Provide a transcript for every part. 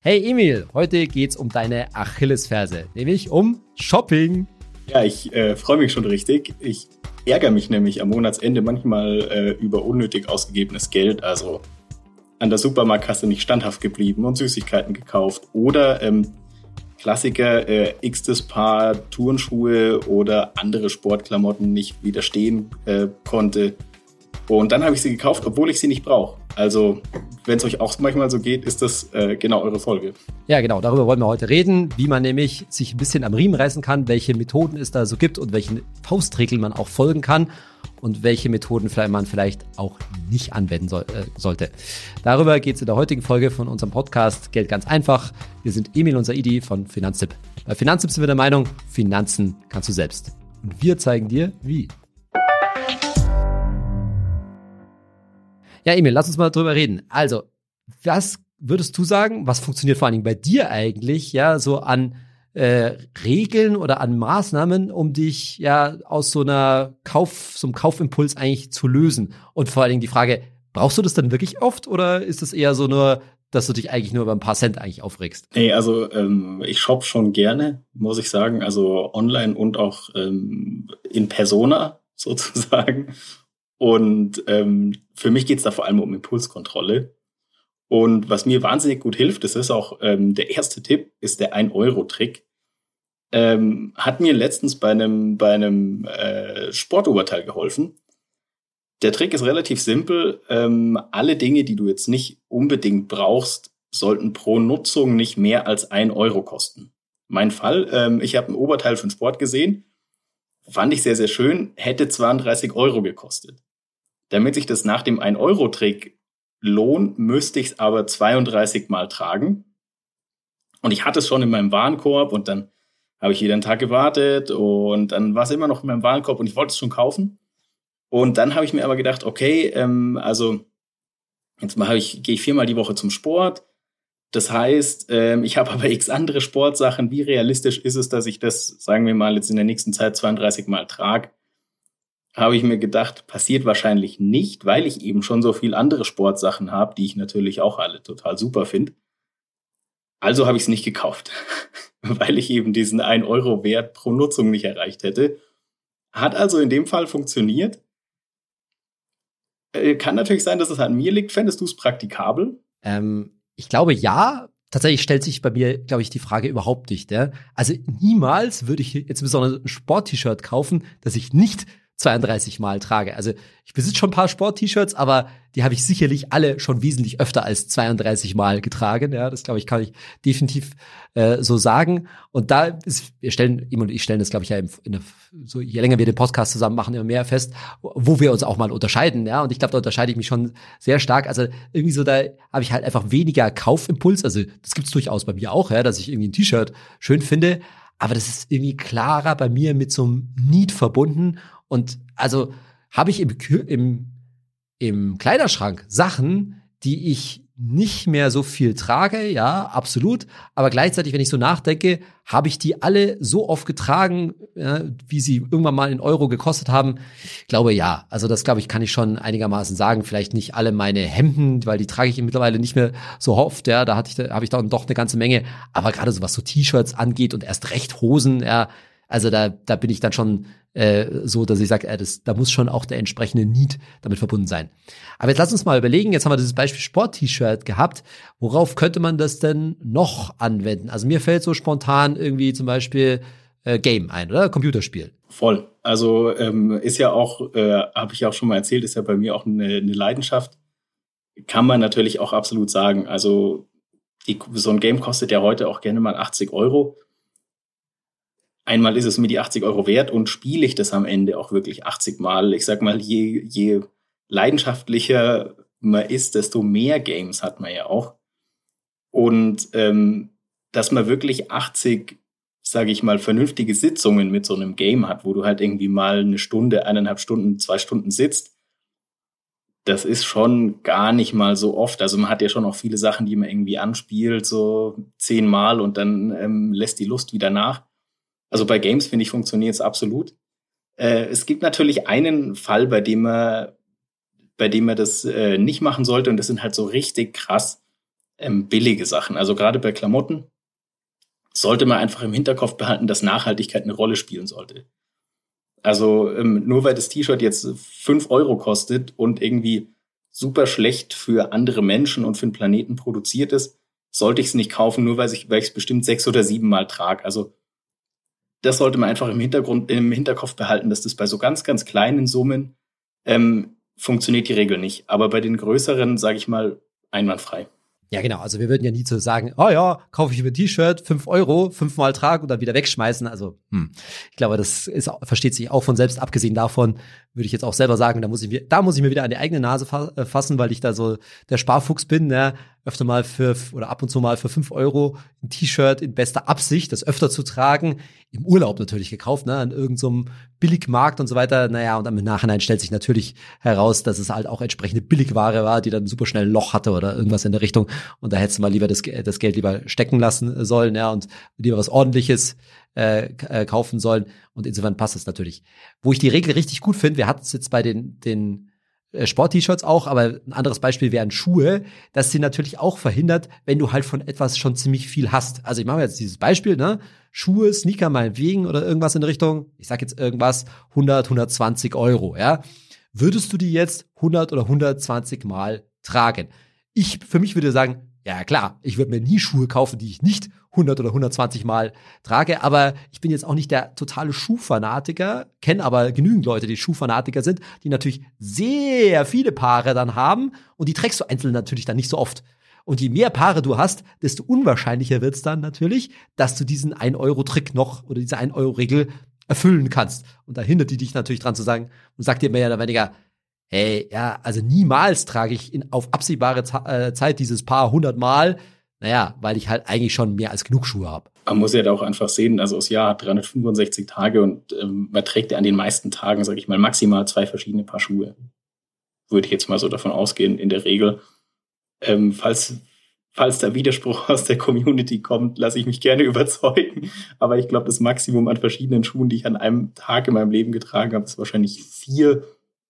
Hey Emil, heute geht's um deine Achillesferse, nämlich um Shopping. Ja, ich äh, freue mich schon richtig. Ich ärgere mich nämlich am Monatsende manchmal äh, über unnötig ausgegebenes Geld. Also an der Supermarktkasse nicht standhaft geblieben und Süßigkeiten gekauft. Oder ähm, Klassiker, äh, x-tes Paar Turnschuhe oder andere Sportklamotten nicht widerstehen äh, konnte. Und dann habe ich sie gekauft, obwohl ich sie nicht brauche. Also, wenn es euch auch manchmal so geht, ist das äh, genau eure Folge. Ja, genau. Darüber wollen wir heute reden, wie man nämlich sich ein bisschen am Riemen reißen kann, welche Methoden es da so gibt und welchen Faustregeln man auch folgen kann und welche Methoden vielleicht man vielleicht auch nicht anwenden soll, äh, sollte. Darüber geht es in der heutigen Folge von unserem Podcast Geld ganz einfach. Wir sind Emil und Saidi von Finanztipp. Bei Finanztipp sind wir der Meinung, Finanzen kannst du selbst. Und wir zeigen dir, wie. Ja, Emil, lass uns mal drüber reden. Also, was würdest du sagen, was funktioniert vor allen Dingen bei dir eigentlich, ja, so an äh, Regeln oder an Maßnahmen, um dich ja aus so einer Kauf, so einem Kaufimpuls eigentlich zu lösen? Und vor allen Dingen die Frage, brauchst du das dann wirklich oft oder ist es eher so nur, dass du dich eigentlich nur über ein paar Cent eigentlich aufregst? Nee, also ähm, ich shop schon gerne, muss ich sagen, also online und auch ähm, in Persona sozusagen. Und ähm, für mich geht es da vor allem um Impulskontrolle. Und was mir wahnsinnig gut hilft, das ist auch ähm, der erste Tipp, ist der 1-Euro-Trick. Ähm, hat mir letztens bei einem, bei einem äh, Sportoberteil geholfen. Der Trick ist relativ simpel. Ähm, alle Dinge, die du jetzt nicht unbedingt brauchst, sollten pro Nutzung nicht mehr als ein Euro kosten. Mein Fall, ähm, ich habe ein Oberteil für den Sport gesehen, fand ich sehr, sehr schön, hätte 32 Euro gekostet. Damit sich das nach dem 1-Euro-Trick lohnt, müsste ich es aber 32 Mal tragen. Und ich hatte es schon in meinem Warenkorb und dann habe ich jeden Tag gewartet und dann war es immer noch in meinem Warenkorb und ich wollte es schon kaufen. Und dann habe ich mir aber gedacht, okay, ähm, also jetzt mal ich, gehe ich viermal die Woche zum Sport. Das heißt, ähm, ich habe aber x andere Sportsachen. Wie realistisch ist es, dass ich das, sagen wir mal, jetzt in der nächsten Zeit 32 Mal trage? Habe ich mir gedacht, passiert wahrscheinlich nicht, weil ich eben schon so viel andere Sportsachen habe, die ich natürlich auch alle total super finde. Also habe ich es nicht gekauft, weil ich eben diesen 1 Euro Wert pro Nutzung nicht erreicht hätte. Hat also in dem Fall funktioniert. Äh, kann natürlich sein, dass es an mir liegt. Fändest du es praktikabel? Ähm, ich glaube ja. Tatsächlich stellt sich bei mir, glaube ich, die Frage überhaupt nicht. Ja? Also niemals würde ich jetzt besonders ein Sport-T-Shirt kaufen, das ich nicht 32 Mal trage. Also ich besitze schon ein paar Sport-T-Shirts, aber die habe ich sicherlich alle schon wesentlich öfter als 32 Mal getragen. Ja, das glaube ich, kann ich definitiv äh, so sagen. Und da ist, wir stellen, ihm und ich stellen das, glaube ich, ja, in, in, so je länger wir den Podcast zusammen machen, immer mehr fest, wo wir uns auch mal unterscheiden. Ja, und ich glaube, da unterscheide ich mich schon sehr stark. Also irgendwie so, da habe ich halt einfach weniger Kaufimpuls. Also das gibt's durchaus bei mir auch, ja, dass ich irgendwie ein T-Shirt schön finde. Aber das ist irgendwie klarer bei mir mit so einem Need verbunden und also habe ich im, im, im Kleiderschrank Sachen, die ich nicht mehr so viel trage, ja, absolut. Aber gleichzeitig, wenn ich so nachdenke, habe ich die alle so oft getragen, ja, wie sie irgendwann mal in Euro gekostet haben. Ich glaube ja. Also das glaube ich, kann ich schon einigermaßen sagen. Vielleicht nicht alle meine Hemden, weil die trage ich mittlerweile nicht mehr so oft. Ja, da hatte ich, habe ich dann doch eine ganze Menge. Aber gerade so was so T-Shirts angeht und erst recht Hosen, ja, also da, da bin ich dann schon äh, so, dass ich sage, äh, das, da muss schon auch der entsprechende Need damit verbunden sein. Aber jetzt lass uns mal überlegen, jetzt haben wir dieses Beispiel Sport-T-Shirt gehabt. Worauf könnte man das denn noch anwenden? Also mir fällt so spontan irgendwie zum Beispiel äh, Game ein, oder? Computerspiel. Voll. Also ähm, ist ja auch, äh, habe ich auch schon mal erzählt, ist ja bei mir auch eine, eine Leidenschaft. Kann man natürlich auch absolut sagen. Also die, so ein Game kostet ja heute auch gerne mal 80 Euro einmal ist es mir die 80 Euro wert und spiele ich das am Ende auch wirklich 80 Mal. Ich sag mal, je, je leidenschaftlicher man ist, desto mehr Games hat man ja auch. Und ähm, dass man wirklich 80, sage ich mal, vernünftige Sitzungen mit so einem Game hat, wo du halt irgendwie mal eine Stunde, eineinhalb Stunden, zwei Stunden sitzt, das ist schon gar nicht mal so oft. Also man hat ja schon auch viele Sachen, die man irgendwie anspielt, so zehnmal und dann ähm, lässt die Lust wieder nach. Also bei Games, finde ich, funktioniert es absolut. Äh, es gibt natürlich einen Fall, bei dem man, bei dem man das äh, nicht machen sollte, und das sind halt so richtig krass ähm, billige Sachen. Also gerade bei Klamotten sollte man einfach im Hinterkopf behalten, dass Nachhaltigkeit eine Rolle spielen sollte. Also ähm, nur weil das T-Shirt jetzt fünf Euro kostet und irgendwie super schlecht für andere Menschen und für den Planeten produziert ist, sollte ich es nicht kaufen, nur weil ich es bestimmt sechs oder sieben Mal trage. Also das sollte man einfach im Hintergrund, im Hinterkopf behalten, dass das bei so ganz, ganz kleinen Summen ähm, funktioniert die Regel nicht. Aber bei den größeren, sage ich mal, einwandfrei. Ja, genau. Also wir würden ja nie so sagen, oh ja, kaufe ich mir ein T-Shirt, fünf Euro, fünfmal tragen und dann wieder wegschmeißen. Also, hm. ich glaube, das ist, versteht sich auch von selbst. Abgesehen davon würde ich jetzt auch selber sagen, da muss ich mir, da muss ich mir wieder an die eigene Nase äh, fassen, weil ich da so der Sparfuchs bin, ne? Öfter mal für, oder ab und zu mal für fünf Euro ein T-Shirt in bester Absicht, das öfter zu tragen, im Urlaub natürlich gekauft, ne, an irgendeinem so Billigmarkt und so weiter. Naja, und im Nachhinein stellt sich natürlich heraus, dass es halt auch entsprechende Billigware war, die dann super schnell ein Loch hatte oder irgendwas in der Richtung. Und da hättest du mal lieber das, das Geld lieber stecken lassen sollen, ja, und lieber was ordentliches äh, äh, kaufen sollen. Und insofern passt es natürlich. Wo ich die Regel richtig gut finde, wir hatten es jetzt bei den, den Sport-T-Shirts auch, aber ein anderes Beispiel wären Schuhe, dass sie natürlich auch verhindert, wenn du halt von etwas schon ziemlich viel hast. Also ich mache jetzt dieses Beispiel, ne? Schuhe, Sneaker meinetwegen oder irgendwas in Richtung, ich sag jetzt irgendwas, 100, 120 Euro, ja? Würdest du die jetzt 100 oder 120 Mal tragen? Ich, für mich würde sagen, ja klar, ich würde mir nie Schuhe kaufen, die ich nicht 100 oder 120 Mal trage, aber ich bin jetzt auch nicht der totale Schuhfanatiker, kenne aber genügend Leute, die Schuhfanatiker sind, die natürlich sehr viele Paare dann haben und die trägst du einzeln natürlich dann nicht so oft. Und je mehr Paare du hast, desto unwahrscheinlicher wird es dann natürlich, dass du diesen 1-Euro-Trick noch oder diese 1-Euro-Regel erfüllen kannst. Und da hindert die dich natürlich dran zu sagen und sagt dir mehr oder weniger, hey, ja, also niemals trage ich in, auf absehbare äh, Zeit dieses Paar 100 Mal. Naja, weil ich halt eigentlich schon mehr als genug Schuhe habe. Man muss ja da auch einfach sehen, also das Jahr hat 365 Tage und ähm, man trägt ja an den meisten Tagen, sage ich mal, maximal zwei verschiedene Paar Schuhe. Würde ich jetzt mal so davon ausgehen, in der Regel. Ähm, falls, falls da Widerspruch aus der Community kommt, lasse ich mich gerne überzeugen. Aber ich glaube, das Maximum an verschiedenen Schuhen, die ich an einem Tag in meinem Leben getragen habe, ist wahrscheinlich vier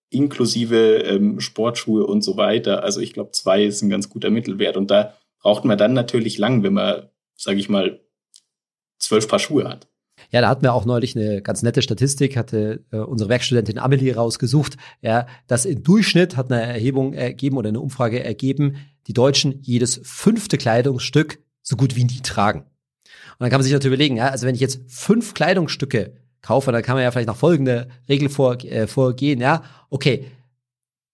inklusive ähm, Sportschuhe und so weiter. Also ich glaube, zwei ist ein ganz guter Mittelwert. Und da braucht man dann natürlich lang, wenn man, sage ich mal, zwölf Paar Schuhe hat. Ja, da hatten wir auch neulich eine ganz nette Statistik, hatte äh, unsere Werkstudentin Amelie rausgesucht, ja, dass im Durchschnitt hat eine Erhebung ergeben oder eine Umfrage ergeben, die Deutschen jedes fünfte Kleidungsstück so gut wie nie tragen. Und dann kann man sich natürlich überlegen, ja, also wenn ich jetzt fünf Kleidungsstücke kaufe, dann kann man ja vielleicht nach folgende Regel vor, äh, vorgehen, ja, okay,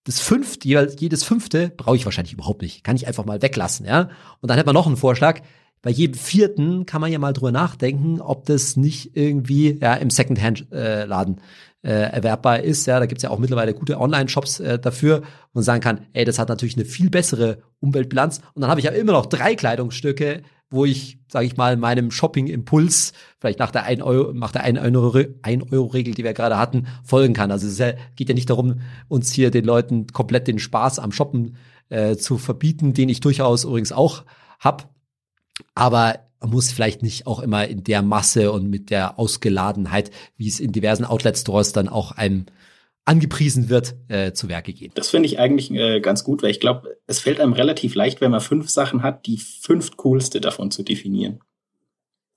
das fünfte, jedes fünfte brauche ich wahrscheinlich überhaupt nicht. Kann ich einfach mal weglassen, ja. Und dann hat man noch einen Vorschlag bei jedem vierten kann man ja mal drüber nachdenken, ob das nicht irgendwie ja, im Secondhand-Laden äh, erwerbbar ist. Ja, da gibt's ja auch mittlerweile gute Online-Shops äh, dafür und sagen kann, ey, das hat natürlich eine viel bessere Umweltbilanz. Und dann habe ich ja immer noch drei Kleidungsstücke, wo ich, sage ich mal, meinem Shopping-Impuls vielleicht nach der 1 Euro, nach der 1 Euro, 1 Euro Regel, die wir gerade hatten, folgen kann. Also es geht ja nicht darum, uns hier den Leuten komplett den Spaß am Shoppen äh, zu verbieten, den ich durchaus übrigens auch hab. Aber man muss vielleicht nicht auch immer in der Masse und mit der Ausgeladenheit, wie es in diversen Outlet-Stores dann auch einem angepriesen wird, äh, zu Werke gehen. Das finde ich eigentlich äh, ganz gut, weil ich glaube, es fällt einem relativ leicht, wenn man fünf Sachen hat, die fünf coolste davon zu definieren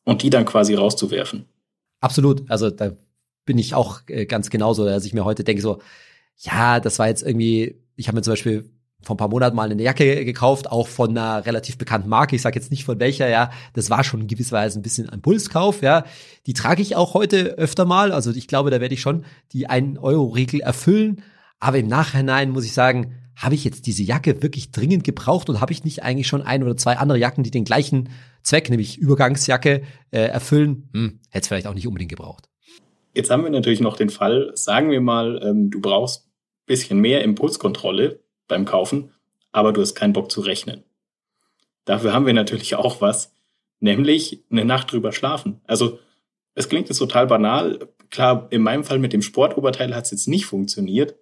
und die dann quasi rauszuwerfen. Absolut. Also da bin ich auch äh, ganz genauso, dass ich mir heute denke so, ja, das war jetzt irgendwie, ich habe mir zum Beispiel vor ein paar Monaten mal eine Jacke gekauft, auch von einer relativ bekannten Marke. Ich sage jetzt nicht von welcher, ja. Das war schon in gewisser Weise ein bisschen ein Pulskauf, ja. Die trage ich auch heute öfter mal. Also ich glaube, da werde ich schon die 1-Euro-Regel erfüllen. Aber im Nachhinein muss ich sagen, habe ich jetzt diese Jacke wirklich dringend gebraucht und habe ich nicht eigentlich schon ein oder zwei andere Jacken, die den gleichen Zweck, nämlich Übergangsjacke, äh, erfüllen? Hm, hätte es vielleicht auch nicht unbedingt gebraucht. Jetzt haben wir natürlich noch den Fall, sagen wir mal, ähm, du brauchst bisschen mehr Impulskontrolle beim Kaufen, aber du hast keinen Bock zu rechnen. Dafür haben wir natürlich auch was, nämlich eine Nacht drüber schlafen. Also es klingt jetzt total banal. Klar, in meinem Fall mit dem Sportoberteil hat es jetzt nicht funktioniert,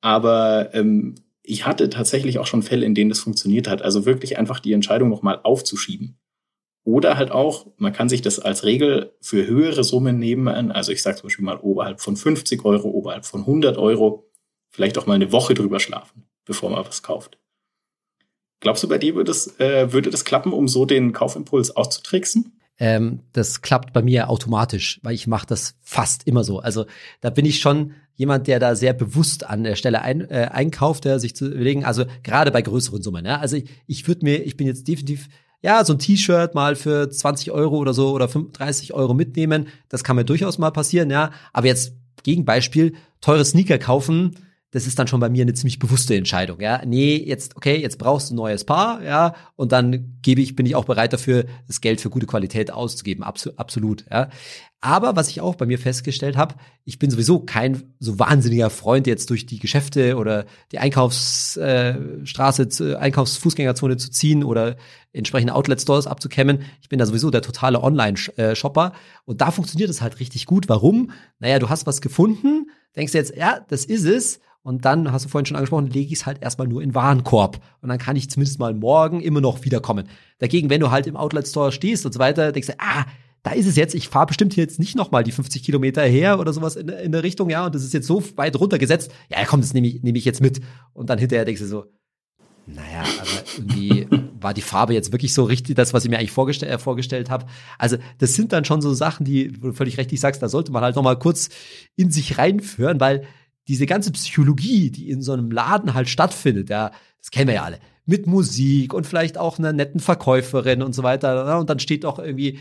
aber ähm, ich hatte tatsächlich auch schon Fälle, in denen das funktioniert hat. Also wirklich einfach die Entscheidung nochmal aufzuschieben. Oder halt auch, man kann sich das als Regel für höhere Summen nehmen. Also ich sage zum Beispiel mal oberhalb von 50 Euro, oberhalb von 100 Euro, vielleicht auch mal eine Woche drüber schlafen bevor man was kauft. Glaubst du, bei dir würde das, äh, würde das klappen, um so den Kaufimpuls auszutricksen? Ähm, das klappt bei mir automatisch, weil ich mache das fast immer so. Also da bin ich schon jemand, der da sehr bewusst an der Stelle ein, äh, einkauft, der sich zu überlegen, also gerade bei größeren Summen. Ja? Also ich, ich würde mir, ich bin jetzt definitiv ja, so ein T-Shirt mal für 20 Euro oder so oder 35 Euro mitnehmen. Das kann mir durchaus mal passieren, ja. Aber jetzt Gegenbeispiel, teure Sneaker kaufen, das ist dann schon bei mir eine ziemlich bewusste Entscheidung, ja. Nee, jetzt, okay, jetzt brauchst du ein neues Paar, ja, und dann gebe ich, bin ich auch bereit dafür, das Geld für gute Qualität auszugeben, Abs absolut, ja. Aber was ich auch bei mir festgestellt habe, ich bin sowieso kein so wahnsinniger Freund, jetzt durch die Geschäfte oder die Einkaufsstraße, äh, Einkaufsfußgängerzone zu ziehen oder entsprechende Outlet-Stores abzukämmen. Ich bin da sowieso der totale Online-Shopper. Und da funktioniert es halt richtig gut. Warum? Naja, du hast was gefunden, denkst jetzt, ja, das ist es. Und dann, hast du vorhin schon angesprochen, lege ich es halt erstmal nur in Warenkorb. Und dann kann ich zumindest mal morgen immer noch wiederkommen. Dagegen, wenn du halt im Outlet-Store stehst und so weiter, denkst du, ah, da ist es jetzt, ich fahre bestimmt jetzt nicht noch mal die 50 Kilometer her oder sowas in, in der Richtung, ja, und das ist jetzt so weit runtergesetzt, ja, komm, das nehme ich, nehm ich jetzt mit. Und dann hinterher denkst du so, naja, aber irgendwie war die Farbe jetzt wirklich so richtig, das, was ich mir eigentlich vorgestell, äh, vorgestellt habe. Also das sind dann schon so Sachen, die, wo du völlig richtig sagst, da sollte man halt noch mal kurz in sich reinführen, weil diese ganze Psychologie, die in so einem Laden halt stattfindet, ja, das kennen wir ja alle mit Musik und vielleicht auch einer netten Verkäuferin und so weiter. Ne? Und dann steht auch irgendwie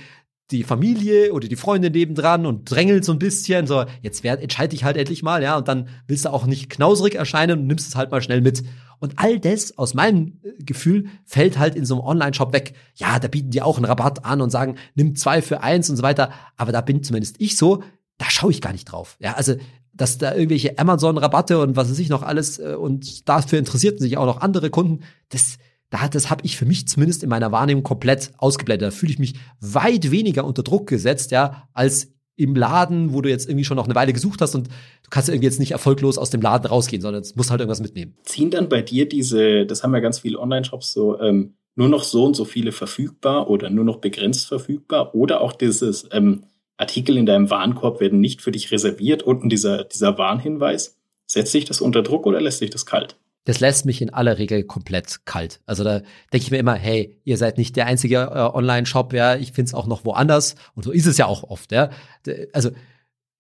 die Familie oder die Freundin nebendran und drängelt so ein bisschen, so, jetzt werd, entscheide ich halt endlich mal, ja, und dann willst du auch nicht knauserig erscheinen und nimmst es halt mal schnell mit. Und all das, aus meinem äh, Gefühl, fällt halt in so einem Online-Shop weg. Ja, da bieten die auch einen Rabatt an und sagen, nimm zwei für eins und so weiter. Aber da bin zumindest ich so, da schaue ich gar nicht drauf. Ja, also, dass da irgendwelche Amazon-Rabatte und was weiß ich noch alles, äh, und dafür interessierten sich auch noch andere Kunden, das, das habe ich für mich zumindest in meiner Wahrnehmung komplett ausgeblendet. Da fühle ich mich weit weniger unter Druck gesetzt, ja, als im Laden, wo du jetzt irgendwie schon noch eine Weile gesucht hast und du kannst irgendwie jetzt nicht erfolglos aus dem Laden rausgehen, sondern es muss halt irgendwas mitnehmen. Ziehen dann bei dir diese, das haben ja ganz viele Online-Shops so, ähm, nur noch so und so viele verfügbar oder nur noch begrenzt verfügbar oder auch dieses ähm, Artikel in deinem Warenkorb werden nicht für dich reserviert, unten dieser, dieser Warnhinweis. Setzt sich das unter Druck oder lässt sich das kalt? Das lässt mich in aller Regel komplett kalt. Also da denke ich mir immer, hey, ihr seid nicht der einzige äh, Online-Shop, ja, ich finde es auch noch woanders. Und so ist es ja auch oft, ja. Also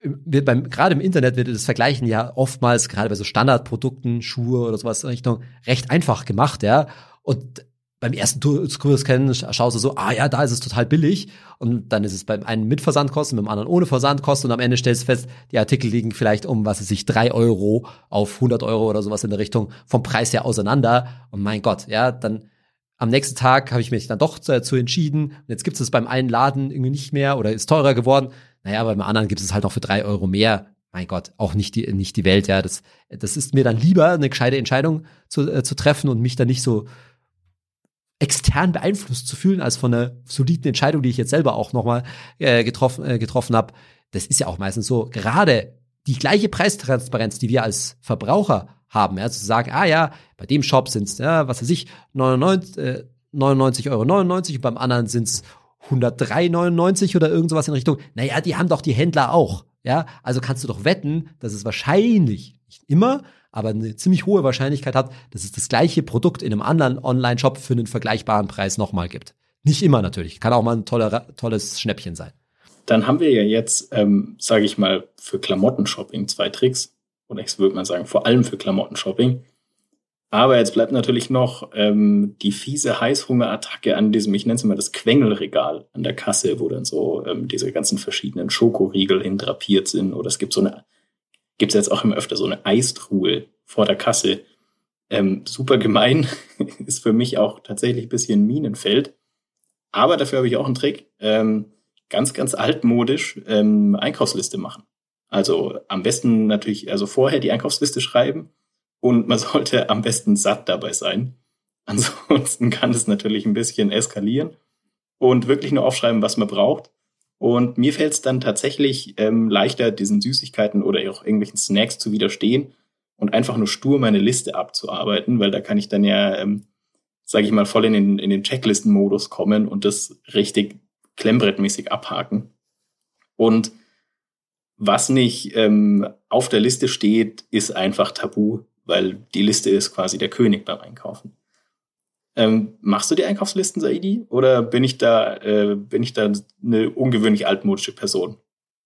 beim, gerade im Internet wird das Vergleichen ja oftmals, gerade bei so Standardprodukten, Schuhe oder sowas in Richtung, recht einfach gemacht, ja. Und beim ersten Kurs kennen, schaust du so, ah ja, da ist es total billig. Und dann ist es beim einen mit Versandkosten, beim anderen ohne Versandkosten. Und am Ende stellst du fest, die Artikel liegen vielleicht um, was es sich, drei Euro auf 100 Euro oder sowas in der Richtung vom Preis her auseinander. Und mein Gott, ja, dann am nächsten Tag habe ich mich dann doch dazu entschieden. Und jetzt gibt es beim einen Laden irgendwie nicht mehr oder ist teurer geworden. Naja, beim anderen gibt es halt noch für drei Euro mehr. Mein Gott, auch nicht die, nicht die Welt, ja. Das, das ist mir dann lieber, eine gescheite Entscheidung zu, äh, zu treffen und mich dann nicht so extern beeinflusst zu fühlen, als von einer soliden Entscheidung, die ich jetzt selber auch nochmal äh, getroffen, äh, getroffen habe. Das ist ja auch meistens so. Gerade die gleiche Preistransparenz, die wir als Verbraucher haben, ja, zu sagen, ah ja, bei dem Shop sind es, ja, was weiß ich, 99, äh, 99 Euro 99 und beim anderen sind es 103,99 oder irgend sowas in Richtung. Naja, die haben doch die Händler auch. Ja, also kannst du doch wetten, dass es wahrscheinlich, nicht immer, aber eine ziemlich hohe Wahrscheinlichkeit hat, dass es das gleiche Produkt in einem anderen Online-Shop für einen vergleichbaren Preis nochmal gibt. Nicht immer natürlich, kann auch mal ein toller, tolles Schnäppchen sein. Dann haben wir ja jetzt, ähm, sage ich mal, für Klamottenshopping zwei Tricks. Oder ich würde mal sagen, vor allem für Klamottenshopping. Aber jetzt bleibt natürlich noch ähm, die fiese Heißhungerattacke an diesem, ich nenne es immer das Quengelregal an der Kasse, wo dann so ähm, diese ganzen verschiedenen Schokoriegel hindrapiert sind. Oder es gibt so eine gibt es jetzt auch immer öfter so eine Eistruhe vor der Kasse. Ähm, super gemein, ist für mich auch tatsächlich ein bisschen Minenfeld. Aber dafür habe ich auch einen Trick. Ähm, ganz, ganz altmodisch ähm, Einkaufsliste machen. Also am besten natürlich, also vorher die Einkaufsliste schreiben und man sollte am besten satt dabei sein. Ansonsten kann es natürlich ein bisschen eskalieren und wirklich nur aufschreiben, was man braucht und mir fällt es dann tatsächlich ähm, leichter, diesen Süßigkeiten oder auch irgendwelchen Snacks zu widerstehen und einfach nur stur meine Liste abzuarbeiten, weil da kann ich dann ja, ähm, sage ich mal, voll in den, in den Checklisten-Modus kommen und das richtig klemmbrettmäßig abhaken. Und was nicht ähm, auf der Liste steht, ist einfach tabu, weil die Liste ist quasi der König beim Einkaufen. Ähm, machst du die Einkaufslisten, Saidi? Oder bin ich da, äh, bin ich da eine ungewöhnlich altmodische Person?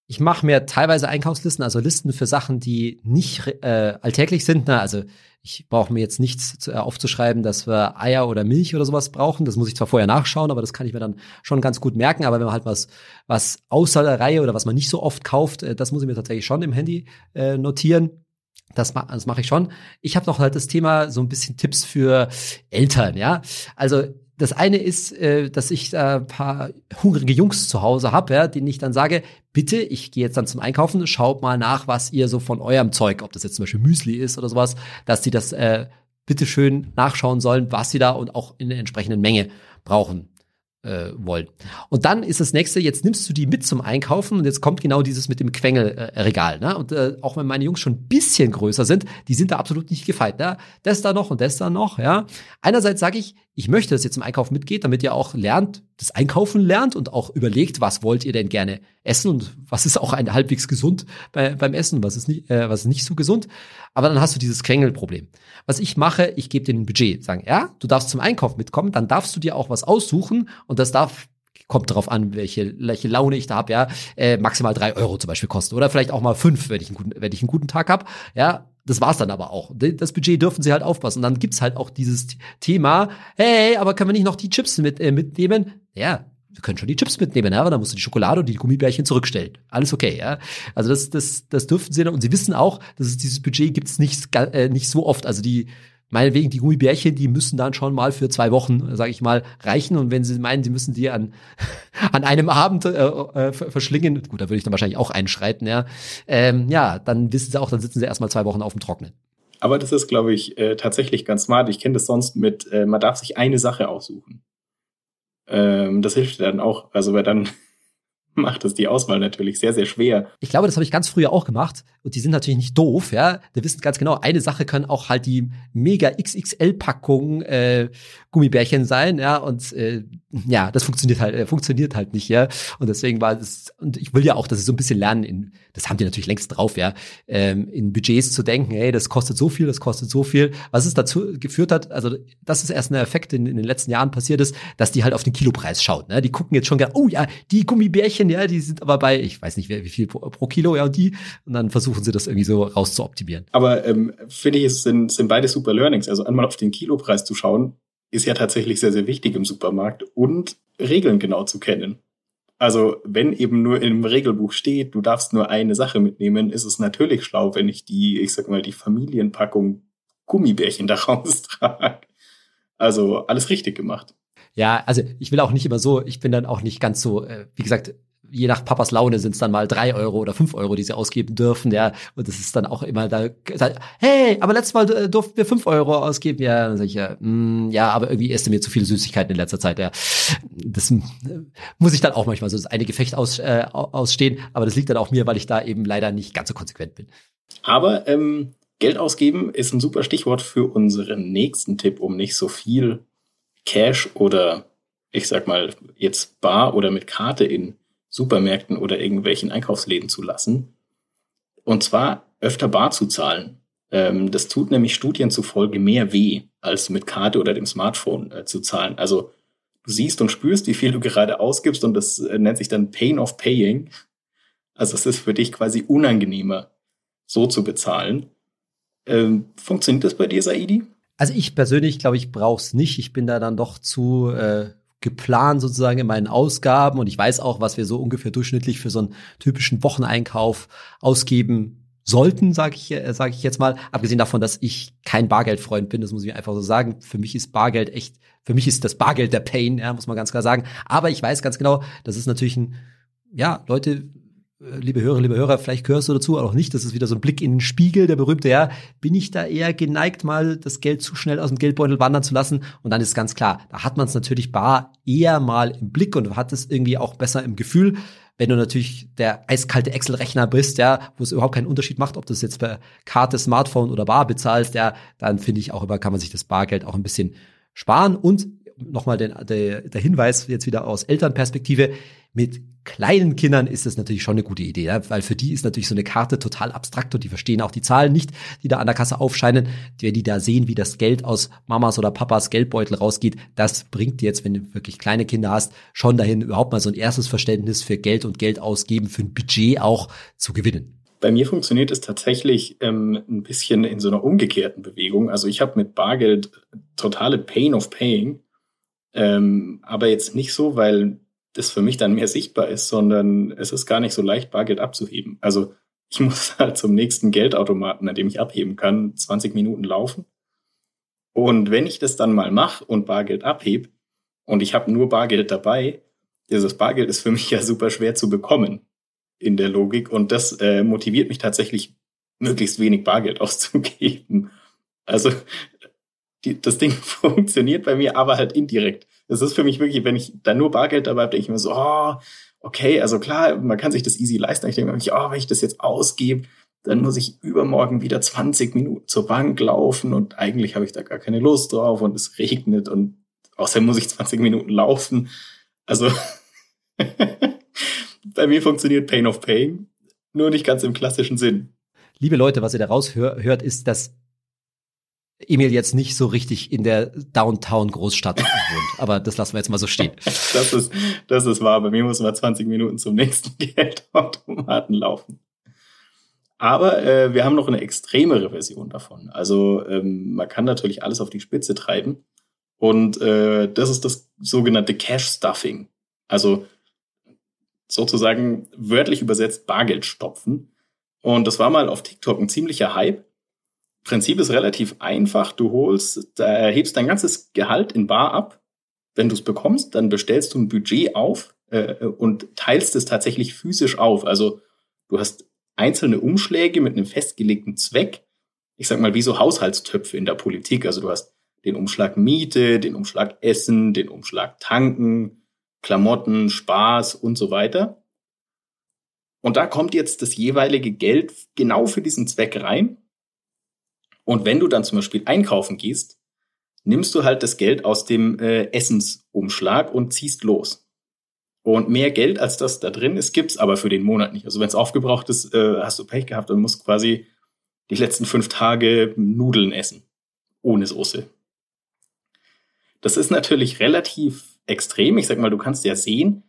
Ich mache mir teilweise Einkaufslisten, also Listen für Sachen, die nicht äh, alltäglich sind. Ne? Also ich brauche mir jetzt nichts zu, äh, aufzuschreiben, dass wir Eier oder Milch oder sowas brauchen. Das muss ich zwar vorher nachschauen, aber das kann ich mir dann schon ganz gut merken. Aber wenn man halt was, was außer der Reihe oder was man nicht so oft kauft, äh, das muss ich mir tatsächlich schon im Handy äh, notieren. Das, ma das mache ich schon. Ich habe noch halt das Thema so ein bisschen Tipps für Eltern, ja. Also das eine ist, äh, dass ich äh, paar hungrige Jungs zu Hause habe, ja, denen ich dann sage, bitte, ich gehe jetzt dann zum Einkaufen, schaut mal nach, was ihr so von eurem Zeug, ob das jetzt zum Beispiel Müsli ist oder sowas, dass die das äh, bitte schön nachschauen sollen, was sie da und auch in der entsprechenden Menge brauchen äh, wollen. Und dann ist das nächste, jetzt nimmst du die mit zum Einkaufen und jetzt kommt genau dieses mit dem Quengelregal. Ne? Und äh, auch wenn meine Jungs schon ein bisschen größer sind, die sind da absolut nicht gefeit. Ne? Das da noch und das da noch. Ja. Einerseits sage ich, ich möchte, dass ihr zum Einkaufen mitgeht, damit ihr auch lernt, das Einkaufen lernt und auch überlegt, was wollt ihr denn gerne essen und was ist auch ein halbwegs gesund bei, beim Essen, was ist nicht, äh, was ist nicht so gesund. Aber dann hast du dieses Quengelproblem. Was ich mache, ich gebe dir ein Budget, sagen, ja, du darfst zum Einkauf mitkommen, dann darfst du dir auch was aussuchen und das darf kommt darauf an, welche, welche Laune ich da habe, ja, äh, maximal drei Euro zum Beispiel kosten. Oder vielleicht auch mal fünf, wenn ich einen guten, wenn ich einen guten Tag habe. Ja, das war's dann aber auch. Das Budget dürfen sie halt aufpassen. Und dann gibt's halt auch dieses Thema, hey, aber können wir nicht noch die Chips mit, äh, mitnehmen? Ja, wir können schon die Chips mitnehmen, aber dann musst du die Schokolade und die Gummibärchen zurückstellen. Alles okay, ja. Also das, das, das dürfen sie dann. Und sie wissen auch, dass es dieses Budget gibt's nicht, äh, nicht so oft. Also die, meinetwegen die Gummibärchen, die müssen dann schon mal für zwei Wochen, sage ich mal, reichen. Und wenn sie meinen, sie müssen die an, an einem Abend äh, äh, verschlingen, gut, da würde ich dann wahrscheinlich auch einschreiten, ja, ähm, ja, dann wissen sie auch, dann sitzen sie erstmal zwei Wochen auf dem Trocknen. Aber das ist, glaube ich, äh, tatsächlich ganz smart. Ich kenne das sonst mit, äh, man darf sich eine Sache aussuchen. Ähm, das hilft dann auch, also weil dann macht es die Auswahl natürlich sehr, sehr schwer. Ich glaube, das habe ich ganz früher auch gemacht. Und die sind natürlich nicht doof, ja. Die wissen ganz genau, eine Sache können auch halt die mega XXL-Packungen äh, Gummibärchen sein, ja. Und äh, ja, das funktioniert halt, äh, funktioniert halt nicht, ja. Und deswegen war es, und ich will ja auch, dass sie so ein bisschen lernen, in, das haben die natürlich längst drauf, ja, ähm, in Budgets zu denken, hey, das kostet so viel, das kostet so viel. Was es dazu geführt hat, also das ist erst ein Effekt, in, in den letzten Jahren passiert ist, dass die halt auf den Kilopreis schaut. Ne? Die gucken jetzt schon oh ja, die Gummibärchen, ja, die sind aber bei, ich weiß nicht, wie viel pro, pro Kilo, ja, und die, und dann versuchen sie das irgendwie so rauszuoptimieren. Aber ähm, finde ich, es sind, sind beide super Learnings. Also einmal auf den Kilopreis zu schauen, ist ja tatsächlich sehr, sehr wichtig im Supermarkt und Regeln genau zu kennen. Also wenn eben nur im Regelbuch steht, du darfst nur eine Sache mitnehmen, ist es natürlich schlau, wenn ich die, ich sag mal, die Familienpackung Gummibärchen da raustrage. Also alles richtig gemacht. Ja, also ich will auch nicht immer so, ich bin dann auch nicht ganz so, äh, wie gesagt, je nach Papas Laune sind es dann mal drei Euro oder fünf Euro, die sie ausgeben dürfen, ja. Und das ist dann auch immer da, hey, aber letztes Mal äh, durften wir fünf Euro ausgeben, ja. Dann sag ich ja, mm, ja, aber irgendwie esse mir zu viele Süßigkeiten in letzter Zeit, ja. Das äh, muss ich dann auch manchmal so das eine Gefecht aus, äh, ausstehen, aber das liegt dann auch mir, weil ich da eben leider nicht ganz so konsequent bin. Aber ähm, Geld ausgeben ist ein super Stichwort für unseren nächsten Tipp, um nicht so viel Cash oder ich sag mal jetzt bar oder mit Karte in Supermärkten oder irgendwelchen Einkaufsläden zu lassen. Und zwar öfter bar zu zahlen. Ähm, das tut nämlich Studien zufolge mehr weh, als mit Karte oder dem Smartphone äh, zu zahlen. Also du siehst und spürst, wie viel du gerade ausgibst und das äh, nennt sich dann Pain of Paying. Also es ist für dich quasi unangenehmer, so zu bezahlen. Ähm, funktioniert das bei dir, Saidi? Also ich persönlich glaube, ich brauche es nicht. Ich bin da dann doch zu äh, geplant sozusagen in meinen Ausgaben und ich weiß auch, was wir so ungefähr durchschnittlich für so einen typischen Wocheneinkauf ausgeben sollten, sage ich, äh, sag ich jetzt mal. Abgesehen davon, dass ich kein Bargeldfreund bin, das muss ich einfach so sagen. Für mich ist Bargeld echt, für mich ist das Bargeld der Pain, ja, muss man ganz klar sagen. Aber ich weiß ganz genau, das ist natürlich ein, ja, Leute liebe Hörer, liebe Hörer, vielleicht gehörst du dazu, aber auch nicht. Das ist wieder so ein Blick in den Spiegel, der berühmte, ja. Bin ich da eher geneigt, mal das Geld zu schnell aus dem Geldbeutel wandern zu lassen? Und dann ist ganz klar, da hat man es natürlich bar eher mal im Blick und hat es irgendwie auch besser im Gefühl. Wenn du natürlich der eiskalte Excel-Rechner bist, ja, wo es überhaupt keinen Unterschied macht, ob du es jetzt per Karte, Smartphone oder Bar bezahlst, ja, dann finde ich auch immer, kann man sich das Bargeld auch ein bisschen sparen und nochmal der, der Hinweis jetzt wieder aus Elternperspektive, mit kleinen Kindern ist das natürlich schon eine gute Idee, ja? weil für die ist natürlich so eine Karte total abstrakt und die verstehen auch die Zahlen nicht, die da an der Kasse aufscheinen. Wenn die da sehen, wie das Geld aus Mamas oder Papas Geldbeutel rausgeht, das bringt jetzt, wenn du wirklich kleine Kinder hast, schon dahin, überhaupt mal so ein erstes Verständnis für Geld und Geld ausgeben, für ein Budget auch zu gewinnen. Bei mir funktioniert es tatsächlich ähm, ein bisschen in so einer umgekehrten Bewegung. Also ich habe mit Bargeld totale Pain of Paying, ähm, aber jetzt nicht so, weil das für mich dann mehr sichtbar ist, sondern es ist gar nicht so leicht, Bargeld abzuheben. Also ich muss halt zum nächsten Geldautomaten, an dem ich abheben kann, 20 Minuten laufen. Und wenn ich das dann mal mache und Bargeld abhebe und ich habe nur Bargeld dabei, dieses Bargeld ist für mich ja super schwer zu bekommen in der Logik und das äh, motiviert mich tatsächlich, möglichst wenig Bargeld auszugeben. Also die, das Ding funktioniert bei mir, aber halt indirekt. Das ist für mich wirklich, wenn ich da nur Bargeld dabei habe, denke ich mir so, oh, okay, also klar, man kann sich das easy leisten. Ich denke mir, oh, wenn ich das jetzt ausgebe, dann muss ich übermorgen wieder 20 Minuten zur Bank laufen und eigentlich habe ich da gar keine Lust drauf und es regnet und außerdem muss ich 20 Minuten laufen. Also bei mir funktioniert Pain of Pain, nur nicht ganz im klassischen Sinn. Liebe Leute, was ihr da raushört, ist, dass Emil jetzt nicht so richtig in der Downtown-Großstadt wohnt. Aber das lassen wir jetzt mal so stehen. Das ist, das ist wahr. Bei mir muss man 20 Minuten zum nächsten Geldautomaten laufen. Aber äh, wir haben noch eine extremere Version davon. Also ähm, man kann natürlich alles auf die Spitze treiben. Und äh, das ist das sogenannte Cash Stuffing. Also sozusagen wörtlich übersetzt Bargeld stopfen. Und das war mal auf TikTok ein ziemlicher Hype. Prinzip ist relativ einfach. Du holst, da erhebst dein ganzes Gehalt in Bar ab. Wenn du es bekommst, dann bestellst du ein Budget auf äh, und teilst es tatsächlich physisch auf. Also du hast einzelne Umschläge mit einem festgelegten Zweck. Ich sag mal, wie so Haushaltstöpfe in der Politik. Also du hast den Umschlag Miete, den Umschlag Essen, den Umschlag Tanken, Klamotten, Spaß und so weiter. Und da kommt jetzt das jeweilige Geld genau für diesen Zweck rein. Und wenn du dann zum Beispiel einkaufen gehst, nimmst du halt das Geld aus dem äh, Essensumschlag und ziehst los. Und mehr Geld als das da drin ist, gibt's aber für den Monat nicht. Also wenn es aufgebraucht ist, äh, hast du Pech gehabt und musst quasi die letzten fünf Tage Nudeln essen. Ohne Soße. Das ist natürlich relativ extrem. Ich sag mal, du kannst ja sehen,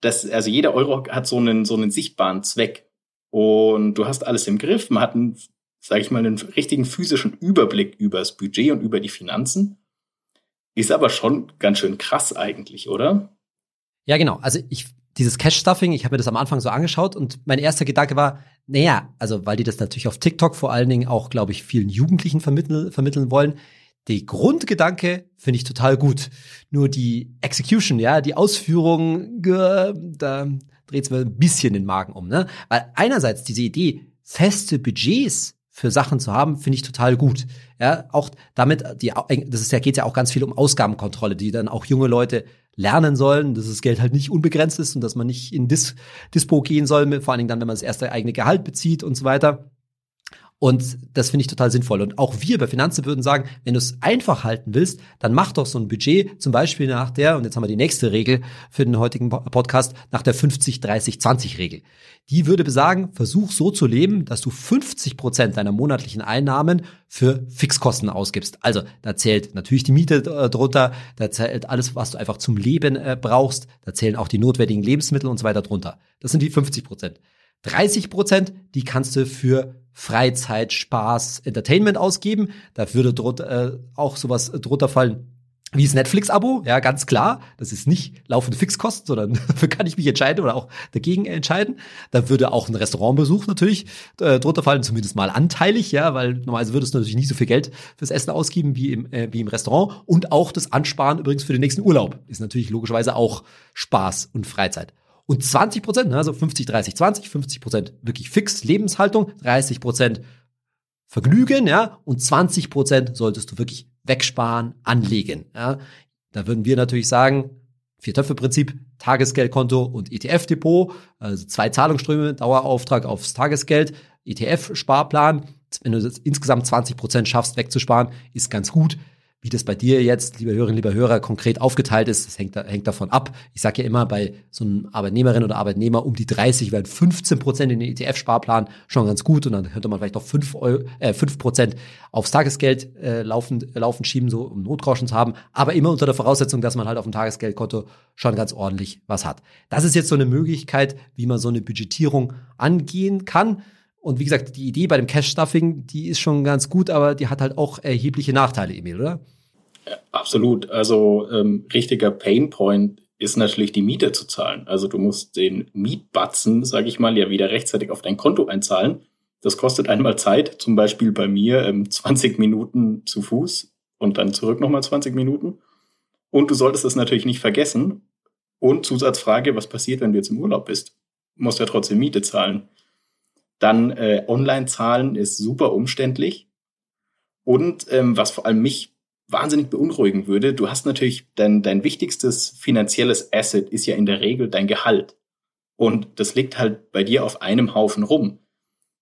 dass, also jeder Euro hat so einen, so einen sichtbaren Zweck. Und du hast alles im Griff. Man hat einen sage ich mal, einen richtigen physischen Überblick über das Budget und über die Finanzen. Ist aber schon ganz schön krass eigentlich, oder? Ja, genau. Also ich, dieses Cash-Stuffing, ich habe mir das am Anfang so angeschaut und mein erster Gedanke war, naja, also weil die das natürlich auf TikTok vor allen Dingen auch, glaube ich, vielen Jugendlichen vermitteln, vermitteln wollen. Die Grundgedanke finde ich total gut. Nur die Execution, ja, die Ausführung, da dreht es mir ein bisschen den Magen um, ne? Weil einerseits diese Idee, feste Budgets für Sachen zu haben, finde ich total gut. Ja, auch damit, die, das ist ja, geht ja auch ganz viel um Ausgabenkontrolle, die dann auch junge Leute lernen sollen, dass das Geld halt nicht unbegrenzt ist und dass man nicht in Dis Dispo gehen soll, vor allen Dingen dann, wenn man das erste eigene Gehalt bezieht und so weiter. Und das finde ich total sinnvoll. Und auch wir bei Finanzen würden sagen, wenn du es einfach halten willst, dann mach doch so ein Budget, zum Beispiel nach der, und jetzt haben wir die nächste Regel für den heutigen Podcast, nach der 50-30-20-Regel. Die würde besagen, versuch so zu leben, dass du 50 Prozent deiner monatlichen Einnahmen für Fixkosten ausgibst. Also da zählt natürlich die Miete äh, drunter, da zählt alles, was du einfach zum Leben äh, brauchst, da zählen auch die notwendigen Lebensmittel und so weiter drunter. Das sind die 50 Prozent. 30 Prozent, die kannst du für Freizeit, Spaß, Entertainment ausgeben. Da würde drunter, äh, auch sowas drunter fallen wie das Netflix-Abo, ja, ganz klar. Das ist nicht laufende Fixkosten, sondern dafür kann ich mich entscheiden oder auch dagegen entscheiden. Da würde auch ein Restaurantbesuch natürlich äh, drunter fallen, zumindest mal anteilig, ja, weil normalerweise würdest du natürlich nicht so viel Geld fürs Essen ausgeben wie im, äh, wie im Restaurant. Und auch das Ansparen übrigens für den nächsten Urlaub ist natürlich logischerweise auch Spaß und Freizeit. Und 20 Prozent, ne, also 50, 30, 20, 50 Prozent wirklich fix Lebenshaltung, 30 Prozent Vergnügen, ja, und 20 Prozent solltest du wirklich wegsparen, anlegen, ja. Da würden wir natürlich sagen, Vier-Töpfe-Prinzip, Tagesgeldkonto und ETF-Depot, also zwei Zahlungsströme, Dauerauftrag aufs Tagesgeld, ETF-Sparplan. Wenn du insgesamt 20 Prozent schaffst, wegzusparen, ist ganz gut. Wie das bei dir jetzt, lieber Hörerinnen, lieber Hörer, konkret aufgeteilt ist, das hängt, hängt davon ab. Ich sage ja immer, bei so einem Arbeitnehmerin oder Arbeitnehmer um die 30 werden 15 Prozent in den ETF-Sparplan schon ganz gut und dann könnte man vielleicht noch 5, Euro, äh, 5 Prozent aufs Tagesgeld äh, laufen, laufen schieben, so um Notgroschen zu haben, aber immer unter der Voraussetzung, dass man halt auf dem Tagesgeldkonto schon ganz ordentlich was hat. Das ist jetzt so eine Möglichkeit, wie man so eine Budgetierung angehen kann. Und wie gesagt, die Idee bei dem Cash-Stuffing, die ist schon ganz gut, aber die hat halt auch erhebliche Nachteile, Emil, oder? Absolut. Also ähm, richtiger Painpoint ist natürlich die Miete zu zahlen. Also du musst den Mietbatzen, sage ich mal, ja wieder rechtzeitig auf dein Konto einzahlen. Das kostet einmal Zeit, zum Beispiel bei mir ähm, 20 Minuten zu Fuß und dann zurück nochmal 20 Minuten. Und du solltest es natürlich nicht vergessen. Und Zusatzfrage, was passiert, wenn du jetzt im Urlaub bist? Du musst ja trotzdem Miete zahlen. Dann äh, Online-Zahlen ist super umständlich. Und ähm, was vor allem mich wahnsinnig beunruhigen würde, du hast natürlich dein, dein wichtigstes finanzielles Asset ist ja in der Regel dein Gehalt. Und das liegt halt bei dir auf einem Haufen rum.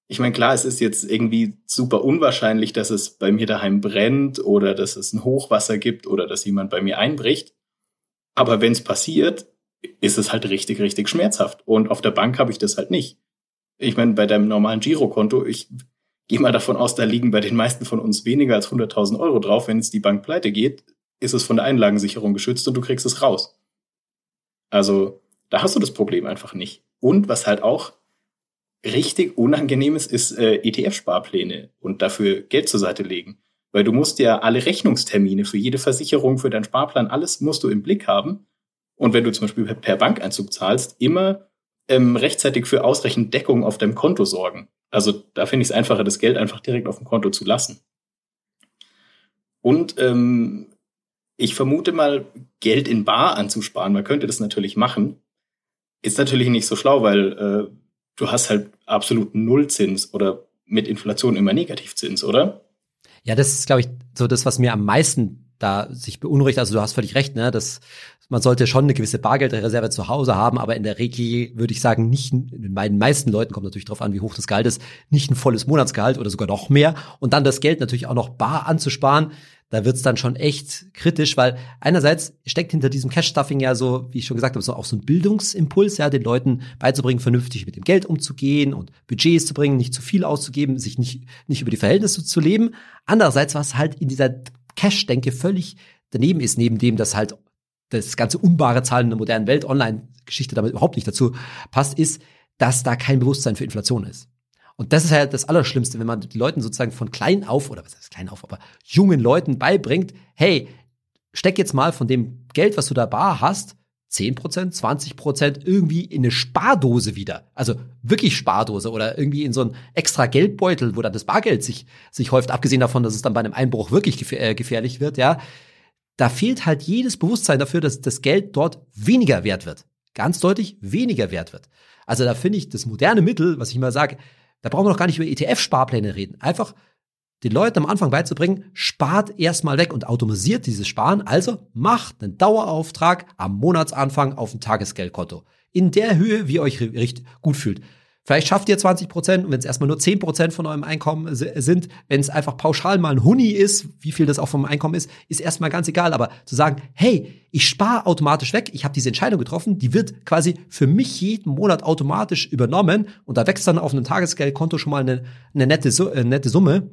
Ich meine, klar, es ist jetzt irgendwie super unwahrscheinlich, dass es bei mir daheim brennt oder dass es ein Hochwasser gibt oder dass jemand bei mir einbricht. Aber wenn es passiert, ist es halt richtig, richtig schmerzhaft. Und auf der Bank habe ich das halt nicht ich meine, bei deinem normalen Girokonto, ich gehe mal davon aus, da liegen bei den meisten von uns weniger als 100.000 Euro drauf. Wenn jetzt die Bank pleite geht, ist es von der Einlagensicherung geschützt und du kriegst es raus. Also da hast du das Problem einfach nicht. Und was halt auch richtig unangenehm ist, ist äh, ETF-Sparpläne und dafür Geld zur Seite legen. Weil du musst ja alle Rechnungstermine für jede Versicherung, für deinen Sparplan, alles musst du im Blick haben. Und wenn du zum Beispiel per Bankeinzug zahlst, immer ähm, rechtzeitig für ausreichend Deckung auf deinem Konto sorgen. Also da finde ich es einfacher, das Geld einfach direkt auf dem Konto zu lassen. Und ähm, ich vermute mal, Geld in Bar anzusparen, man könnte das natürlich machen, ist natürlich nicht so schlau, weil äh, du hast halt absolut Nullzins oder mit Inflation immer Negativzins, oder? Ja, das ist, glaube ich, so das, was mir am meisten da sich beunruhigt. Also du hast völlig recht, ne? Das man sollte schon eine gewisse Bargeldreserve zu Hause haben, aber in der Regel würde ich sagen, nicht, bei den meisten Leuten kommt natürlich darauf an, wie hoch das Gehalt ist, nicht ein volles Monatsgehalt oder sogar noch mehr. Und dann das Geld natürlich auch noch bar anzusparen, da wird's dann schon echt kritisch, weil einerseits steckt hinter diesem Cash-Stuffing ja so, wie ich schon gesagt habe, so auch so ein Bildungsimpuls, ja, den Leuten beizubringen, vernünftig mit dem Geld umzugehen und Budgets zu bringen, nicht zu viel auszugeben, sich nicht, nicht über die Verhältnisse zu leben. Andererseits, was halt in dieser Cash-Denke völlig daneben ist, neben dem, dass halt das ganze unbare Zahlen in der modernen Welt, Online-Geschichte damit überhaupt nicht dazu passt, ist, dass da kein Bewusstsein für Inflation ist. Und das ist halt das Allerschlimmste, wenn man die Leuten sozusagen von klein auf, oder was heißt klein auf, aber jungen Leuten beibringt, hey, steck jetzt mal von dem Geld, was du da bar hast, 10%, 20% irgendwie in eine Spardose wieder. Also wirklich Spardose oder irgendwie in so einen extra Geldbeutel, wo dann das Bargeld sich, sich häuft, abgesehen davon, dass es dann bei einem Einbruch wirklich äh, gefährlich wird, ja da fehlt halt jedes Bewusstsein dafür, dass das Geld dort weniger wert wird. Ganz deutlich weniger wert wird. Also da finde ich das moderne Mittel, was ich immer sage, da brauchen wir noch gar nicht über ETF-Sparpläne reden. Einfach den Leuten am Anfang beizubringen, spart erstmal weg und automatisiert dieses Sparen. Also macht einen Dauerauftrag am Monatsanfang auf ein Tagesgeldkonto. In der Höhe, wie ihr euch gut fühlt. Vielleicht schafft ihr 20 Prozent und wenn es erstmal nur 10 Prozent von eurem Einkommen sind, wenn es einfach pauschal mal ein Huni ist, wie viel das auch vom Einkommen ist, ist erstmal ganz egal. Aber zu sagen, hey, ich spare automatisch weg, ich habe diese Entscheidung getroffen, die wird quasi für mich jeden Monat automatisch übernommen und da wächst dann auf einem Tagesgeldkonto schon mal eine, eine nette, äh, nette Summe.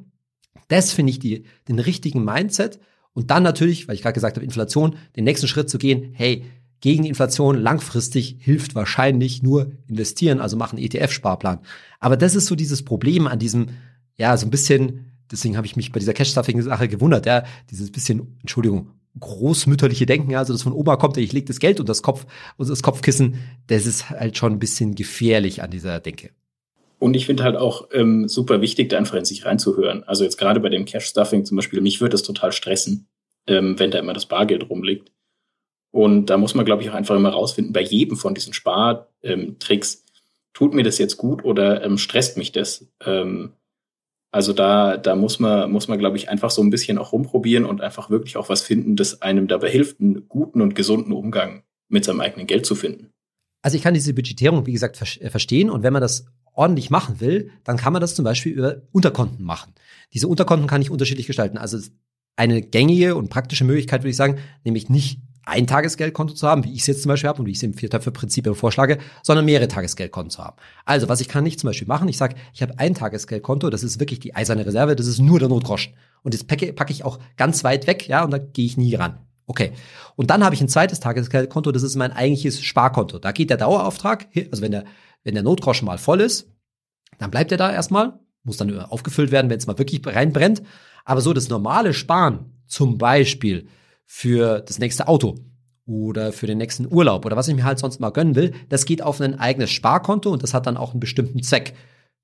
Das finde ich die, den richtigen Mindset. Und dann natürlich, weil ich gerade gesagt habe, Inflation, den nächsten Schritt zu gehen, hey, gegen Inflation langfristig hilft wahrscheinlich nur investieren, also machen ETF-Sparplan. Aber das ist so dieses Problem an diesem, ja, so ein bisschen, deswegen habe ich mich bei dieser Cash-Stuffing-Sache gewundert, ja, dieses bisschen, Entschuldigung, großmütterliche Denken, also das von Oma kommt, ich lege das Geld unter das Kopf, unter das Kopfkissen, das ist halt schon ein bisschen gefährlich an dieser Denke. Und ich finde halt auch ähm, super wichtig, da einfach in sich reinzuhören. Also jetzt gerade bei dem Cash-Stuffing zum Beispiel, mich würde das total stressen, ähm, wenn da immer das Bargeld rumliegt. Und da muss man, glaube ich, auch einfach immer rausfinden, bei jedem von diesen Spartricks, tut mir das jetzt gut oder ähm, stresst mich das? Ähm, also da, da muss man, muss man, glaube ich, einfach so ein bisschen auch rumprobieren und einfach wirklich auch was finden, das einem dabei hilft, einen guten und gesunden Umgang mit seinem eigenen Geld zu finden. Also ich kann diese Budgetierung, wie gesagt, äh, verstehen. Und wenn man das ordentlich machen will, dann kann man das zum Beispiel über Unterkonten machen. Diese Unterkonten kann ich unterschiedlich gestalten. Also eine gängige und praktische Möglichkeit, würde ich sagen, nämlich nicht ein Tagesgeldkonto zu haben, wie ich es jetzt zum Beispiel habe und wie ich es im Viertöpfe-Prinzip vorschlage, sondern mehrere Tagesgeldkonten zu haben. Also, was ich kann nicht zum Beispiel machen, ich sage, ich habe ein Tagesgeldkonto, das ist wirklich die eiserne Reserve, das ist nur der Notgroschen. Und das packe, packe ich auch ganz weit weg, ja, und da gehe ich nie ran. Okay. Und dann habe ich ein zweites Tagesgeldkonto, das ist mein eigentliches Sparkonto. Da geht der Dauerauftrag, also wenn der, wenn der Notgroschen mal voll ist, dann bleibt er da erstmal, muss dann aufgefüllt werden, wenn es mal wirklich reinbrennt. Aber so das normale Sparen, zum Beispiel für das nächste Auto oder für den nächsten Urlaub oder was ich mir halt sonst mal gönnen will, das geht auf ein eigenes Sparkonto und das hat dann auch einen bestimmten Zweck.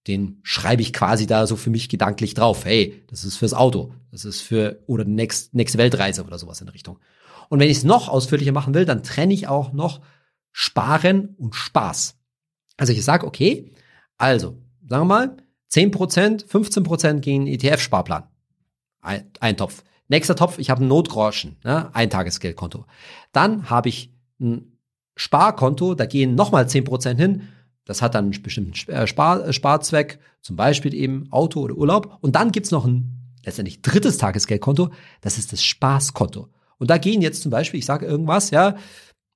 Den schreibe ich quasi da so für mich gedanklich drauf. Hey, das ist fürs Auto, das ist für oder nächste, nächste Weltreise oder sowas in der Richtung. Und wenn ich es noch ausführlicher machen will, dann trenne ich auch noch Sparen und Spaß. Also ich sage, okay, also, sagen wir mal, 10%, 15% gehen ETF-Sparplan. Ein, ein Topf. Nächster Topf, ich habe einen Notgroschen, ne? ein Tagesgeldkonto. Dann habe ich ein Sparkonto, da gehen nochmal zehn Prozent hin. Das hat dann einen bestimmten äh, Spar Sparzweck, zum Beispiel eben Auto oder Urlaub. Und dann gibt's noch ein letztendlich drittes Tagesgeldkonto, das ist das Spaßkonto. Und da gehen jetzt zum Beispiel, ich sage irgendwas, ja,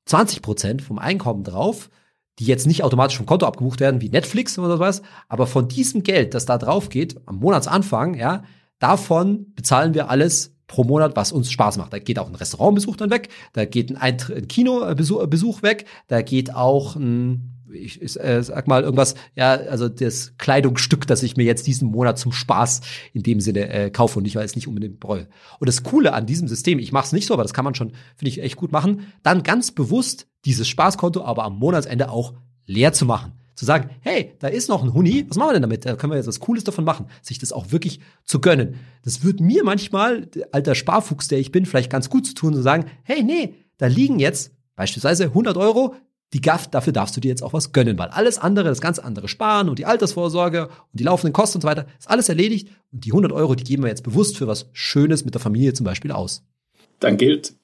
20 Prozent vom Einkommen drauf, die jetzt nicht automatisch vom Konto abgebucht werden, wie Netflix oder was, aber von diesem Geld, das da drauf geht, am Monatsanfang, ja, davon bezahlen wir alles pro Monat, was uns Spaß macht. Da geht auch ein Restaurantbesuch dann weg, da geht ein, Eintr ein Kinobesuch weg, da geht auch ein ich, ich äh, sag mal irgendwas, ja, also das Kleidungsstück, das ich mir jetzt diesen Monat zum Spaß in dem Sinne äh, kaufe und nicht, weil es nicht unbedingt bereue. Und das Coole an diesem System, ich mache es nicht so, aber das kann man schon, finde ich, echt gut machen, dann ganz bewusst dieses Spaßkonto aber am Monatsende auch leer zu machen zu sagen, hey, da ist noch ein Huni, was machen wir denn damit? Da können wir jetzt was Cooles davon machen, sich das auch wirklich zu gönnen. Das wird mir manchmal, alter Sparfuchs, der ich bin, vielleicht ganz gut zu tun, zu sagen, hey, nee, da liegen jetzt beispielsweise 100 Euro, die GAF, dafür darfst du dir jetzt auch was gönnen, weil alles andere, das ganze andere Sparen und die Altersvorsorge und die laufenden Kosten und so weiter, ist alles erledigt und die 100 Euro, die geben wir jetzt bewusst für was Schönes mit der Familie zum Beispiel aus. Dann gilt,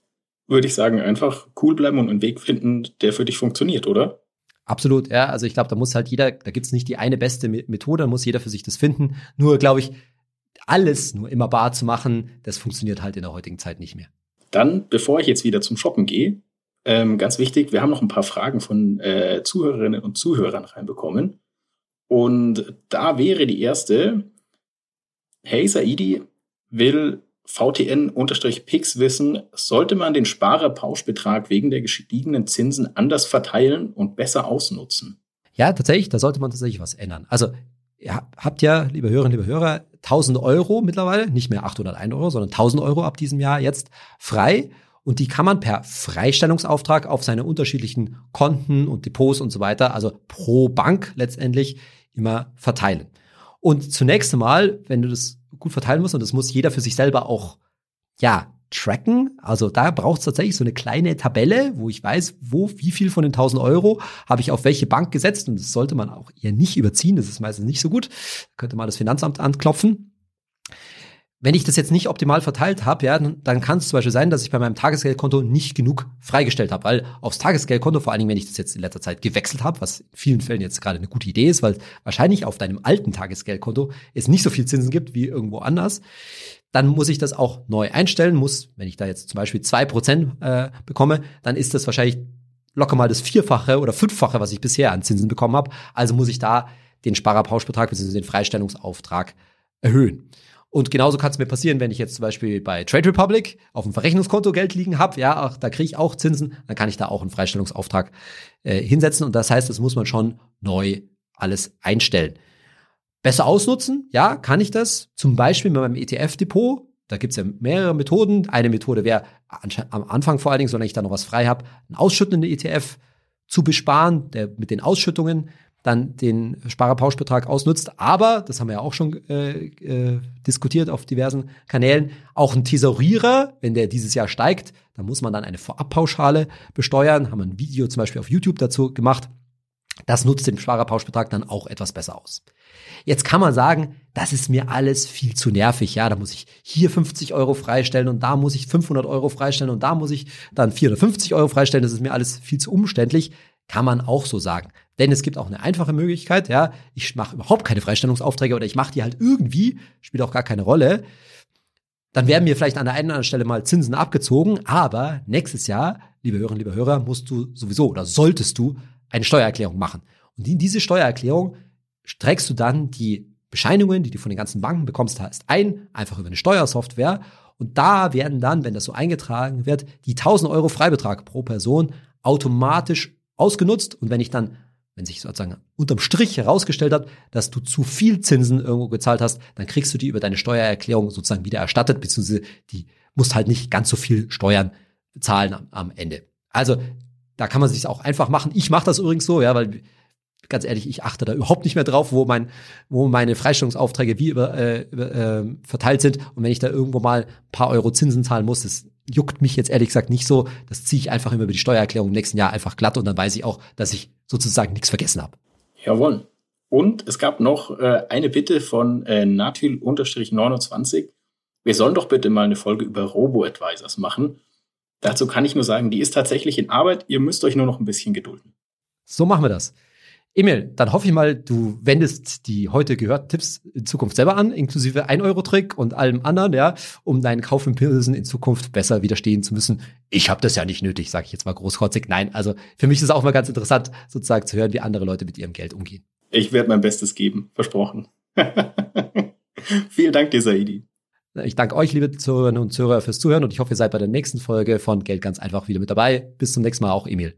würde ich sagen, einfach cool bleiben und einen Weg finden, der für dich funktioniert, oder? Absolut, ja. Also ich glaube, da muss halt jeder, da gibt's nicht die eine beste Methode, da muss jeder für sich das finden. Nur, glaube ich, alles nur immer bar zu machen, das funktioniert halt in der heutigen Zeit nicht mehr. Dann, bevor ich jetzt wieder zum Shoppen gehe, ähm, ganz wichtig, wir haben noch ein paar Fragen von äh, Zuhörerinnen und Zuhörern reinbekommen. Und da wäre die erste, hey Saidi, will VTN-Pix wissen, sollte man den Sparerpauschbetrag wegen der gestiegenen Zinsen anders verteilen und besser ausnutzen? Ja, tatsächlich, da sollte man tatsächlich was ändern. Also, ihr habt ja, liebe Hörerinnen, liebe Hörer, 1000 Euro mittlerweile, nicht mehr 801 Euro, sondern 1000 Euro ab diesem Jahr jetzt frei. Und die kann man per Freistellungsauftrag auf seine unterschiedlichen Konten und Depots und so weiter, also pro Bank letztendlich immer verteilen. Und zunächst einmal, wenn du das gut verteilen musst und das muss jeder für sich selber auch, ja, tracken. Also da braucht es tatsächlich so eine kleine Tabelle, wo ich weiß, wo, wie viel von den 1000 Euro habe ich auf welche Bank gesetzt und das sollte man auch eher nicht überziehen. Das ist meistens nicht so gut. Da könnte mal das Finanzamt anklopfen. Wenn ich das jetzt nicht optimal verteilt habe, ja, dann kann es zum Beispiel sein, dass ich bei meinem Tagesgeldkonto nicht genug freigestellt habe, weil aufs Tagesgeldkonto, vor allen Dingen, wenn ich das jetzt in letzter Zeit gewechselt habe, was in vielen Fällen jetzt gerade eine gute Idee ist, weil wahrscheinlich auf deinem alten Tagesgeldkonto es nicht so viel Zinsen gibt wie irgendwo anders, dann muss ich das auch neu einstellen, muss, wenn ich da jetzt zum Beispiel zwei Prozent äh, bekomme, dann ist das wahrscheinlich locker mal das Vierfache oder Fünffache, was ich bisher an Zinsen bekommen habe. Also muss ich da den Sparerpauschbetrag bzw. den Freistellungsauftrag erhöhen. Und genauso kann es mir passieren, wenn ich jetzt zum Beispiel bei Trade Republic auf dem Verrechnungskonto Geld liegen habe, ja, ach, da kriege ich auch Zinsen, dann kann ich da auch einen Freistellungsauftrag äh, hinsetzen. Und das heißt, das muss man schon neu alles einstellen. Besser ausnutzen, ja, kann ich das. Zum Beispiel mit meinem ETF-Depot. Da gibt's ja mehrere Methoden. Eine Methode wäre am Anfang vor allen Dingen, solange ich da noch was frei habe, einen ausschüttenden ETF zu besparen, der mit den Ausschüttungen dann den Sparerpauschbetrag ausnutzt. Aber, das haben wir ja auch schon äh, äh, diskutiert auf diversen Kanälen, auch ein Tesorierer, wenn der dieses Jahr steigt, dann muss man dann eine Vorabpauschale besteuern. Haben wir ein Video zum Beispiel auf YouTube dazu gemacht. Das nutzt den Sparerpauschbetrag dann auch etwas besser aus. Jetzt kann man sagen, das ist mir alles viel zu nervig. Ja, da muss ich hier 50 Euro freistellen und da muss ich 500 Euro freistellen und da muss ich dann 450 Euro freistellen. Das ist mir alles viel zu umständlich. Kann man auch so sagen. Denn es gibt auch eine einfache Möglichkeit, ja, ich mache überhaupt keine Freistellungsaufträge oder ich mache die halt irgendwie, spielt auch gar keine Rolle. dann werden mir vielleicht an der einen oder anderen Stelle mal Zinsen abgezogen, aber nächstes Jahr, liebe Hörerinnen, liebe Hörer, musst du sowieso oder solltest du eine Steuererklärung machen. Und in diese Steuererklärung trägst du dann die Bescheinigungen, die du von den ganzen Banken bekommst, hast ein, einfach über eine Steuersoftware. Und da werden dann, wenn das so eingetragen wird, die 1000 Euro Freibetrag pro Person automatisch ausgenutzt. Und wenn ich dann, wenn sich sozusagen unterm Strich herausgestellt hat, dass du zu viel Zinsen irgendwo gezahlt hast, dann kriegst du die über deine Steuererklärung sozusagen wieder erstattet, beziehungsweise die musst halt nicht ganz so viel Steuern zahlen am, am Ende. Also da kann man sich auch einfach machen. Ich mache das übrigens so, ja, weil ganz ehrlich, ich achte da überhaupt nicht mehr drauf, wo mein, wo meine Freistellungsaufträge wie über, äh, über, äh, verteilt sind. Und wenn ich da irgendwo mal ein paar Euro Zinsen zahlen muss, das juckt mich jetzt ehrlich gesagt nicht so. Das ziehe ich einfach immer über die Steuererklärung im nächsten Jahr einfach glatt und dann weiß ich auch, dass ich sozusagen nichts vergessen habe. Jawohl. Und es gab noch äh, eine Bitte von äh, Natil-29. Wir sollen doch bitte mal eine Folge über Robo-Advisors machen. Dazu kann ich nur sagen, die ist tatsächlich in Arbeit. Ihr müsst euch nur noch ein bisschen gedulden. So machen wir das. Emil, dann hoffe ich mal, du wendest die heute gehörten Tipps in Zukunft selber an, inklusive 1-Euro-Trick und allem anderen, ja, um deinen Kaufimpulsen in Zukunft besser widerstehen zu müssen. Ich habe das ja nicht nötig, sage ich jetzt mal großkotzig. Nein, also für mich ist es auch mal ganz interessant, sozusagen zu hören, wie andere Leute mit ihrem Geld umgehen. Ich werde mein Bestes geben, versprochen. Vielen Dank dir, Saidi. Ich danke euch, liebe Zuhörerinnen und Zuhörer, fürs Zuhören und ich hoffe, ihr seid bei der nächsten Folge von Geld ganz einfach wieder mit dabei. Bis zum nächsten Mal, auch Emil.